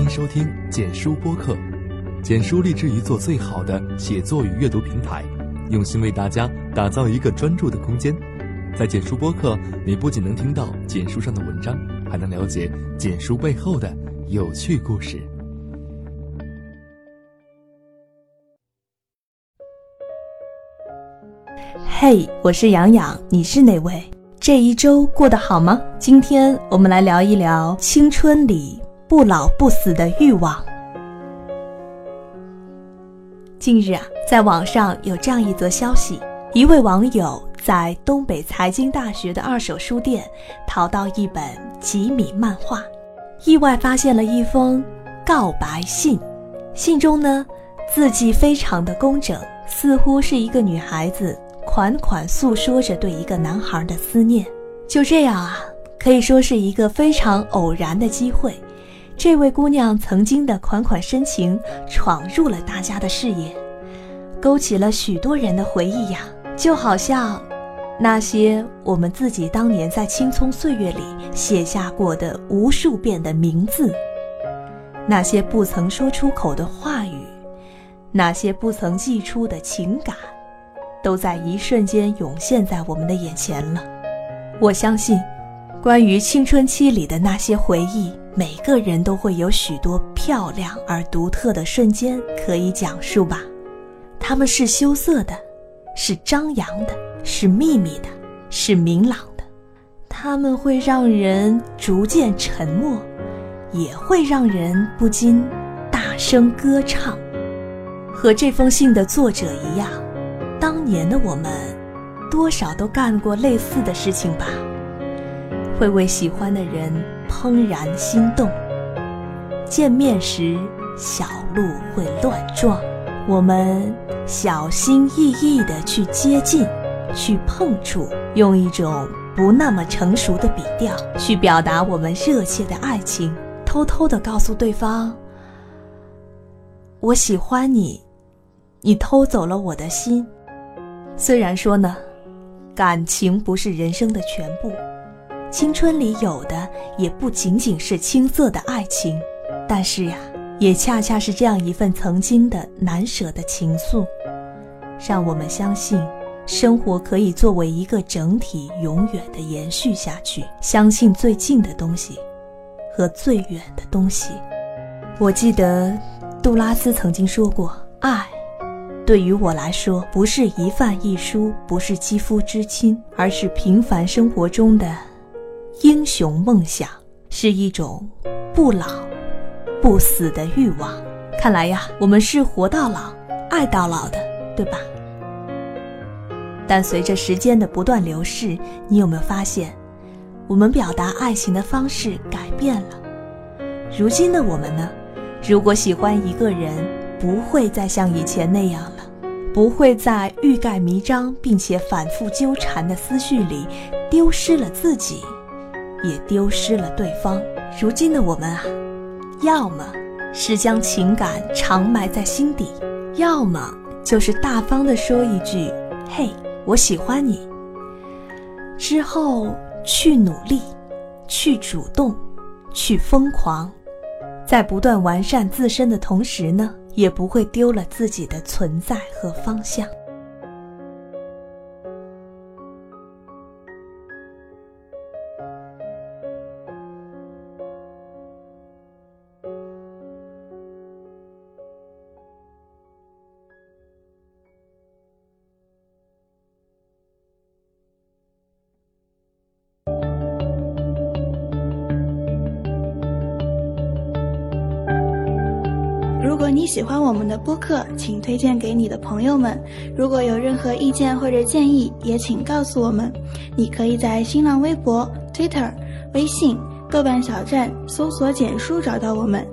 欢迎收听简书播客。简书立志于做最好的写作与阅读平台，用心为大家打造一个专注的空间。在简书播客，你不仅能听到简书上的文章，还能了解简书背后的有趣故事。嘿，我是杨洋，你是哪位？这一周过得好吗？今天我们来聊一聊青春里不老不死的欲望。近日啊，在网上有这样一则消息：一位网友在东北财经大学的二手书店淘到一本吉米漫画，意外发现了一封告白信。信中呢，字迹非常的工整，似乎是一个女孩子。款款诉说着对一个男孩的思念，就这样啊，可以说是一个非常偶然的机会。这位姑娘曾经的款款深情闯入了大家的视野，勾起了许多人的回忆呀，就好像那些我们自己当年在青葱岁月里写下过的无数遍的名字，那些不曾说出口的话语，那些不曾寄出的情感。都在一瞬间涌现在我们的眼前了。我相信，关于青春期里的那些回忆，每个人都会有许多漂亮而独特的瞬间可以讲述吧。他们是羞涩的，是张扬的，是秘密的，是明朗的。他们会让人逐渐沉默，也会让人不禁大声歌唱。和这封信的作者一样。当年的我们，多少都干过类似的事情吧？会为喜欢的人怦然心动，见面时小鹿会乱撞，我们小心翼翼地去接近，去碰触，用一种不那么成熟的笔调去表达我们热切的爱情，偷偷地告诉对方：“我喜欢你，你偷走了我的心。”虽然说呢，感情不是人生的全部，青春里有的也不仅仅是青涩的爱情，但是呀，也恰恰是这样一份曾经的难舍的情愫，让我们相信生活可以作为一个整体永远的延续下去。相信最近的东西和最远的东西。我记得杜拉斯曾经说过，爱。对于我来说，不是一饭一书，不是肌肤之亲，而是平凡生活中的英雄梦想，是一种不老不死的欲望。看来呀，我们是活到老，爱到老的，对吧？但随着时间的不断流逝，你有没有发现，我们表达爱情的方式改变了？如今的我们呢？如果喜欢一个人，不会再像以前那样了。不会在欲盖弥彰并且反复纠缠的思绪里丢失了自己，也丢失了对方。如今的我们啊，要么是将情感长埋在心底，要么就是大方的说一句“嘿，我喜欢你”，之后去努力，去主动，去疯狂，在不断完善自身的同时呢。也不会丢了自己的存在和方向。如果你喜欢我们的播客，请推荐给你的朋友们。如果有任何意见或者建议，也请告诉我们。你可以在新浪微博、Twitter、微信、豆瓣小站搜索“简书”找到我们。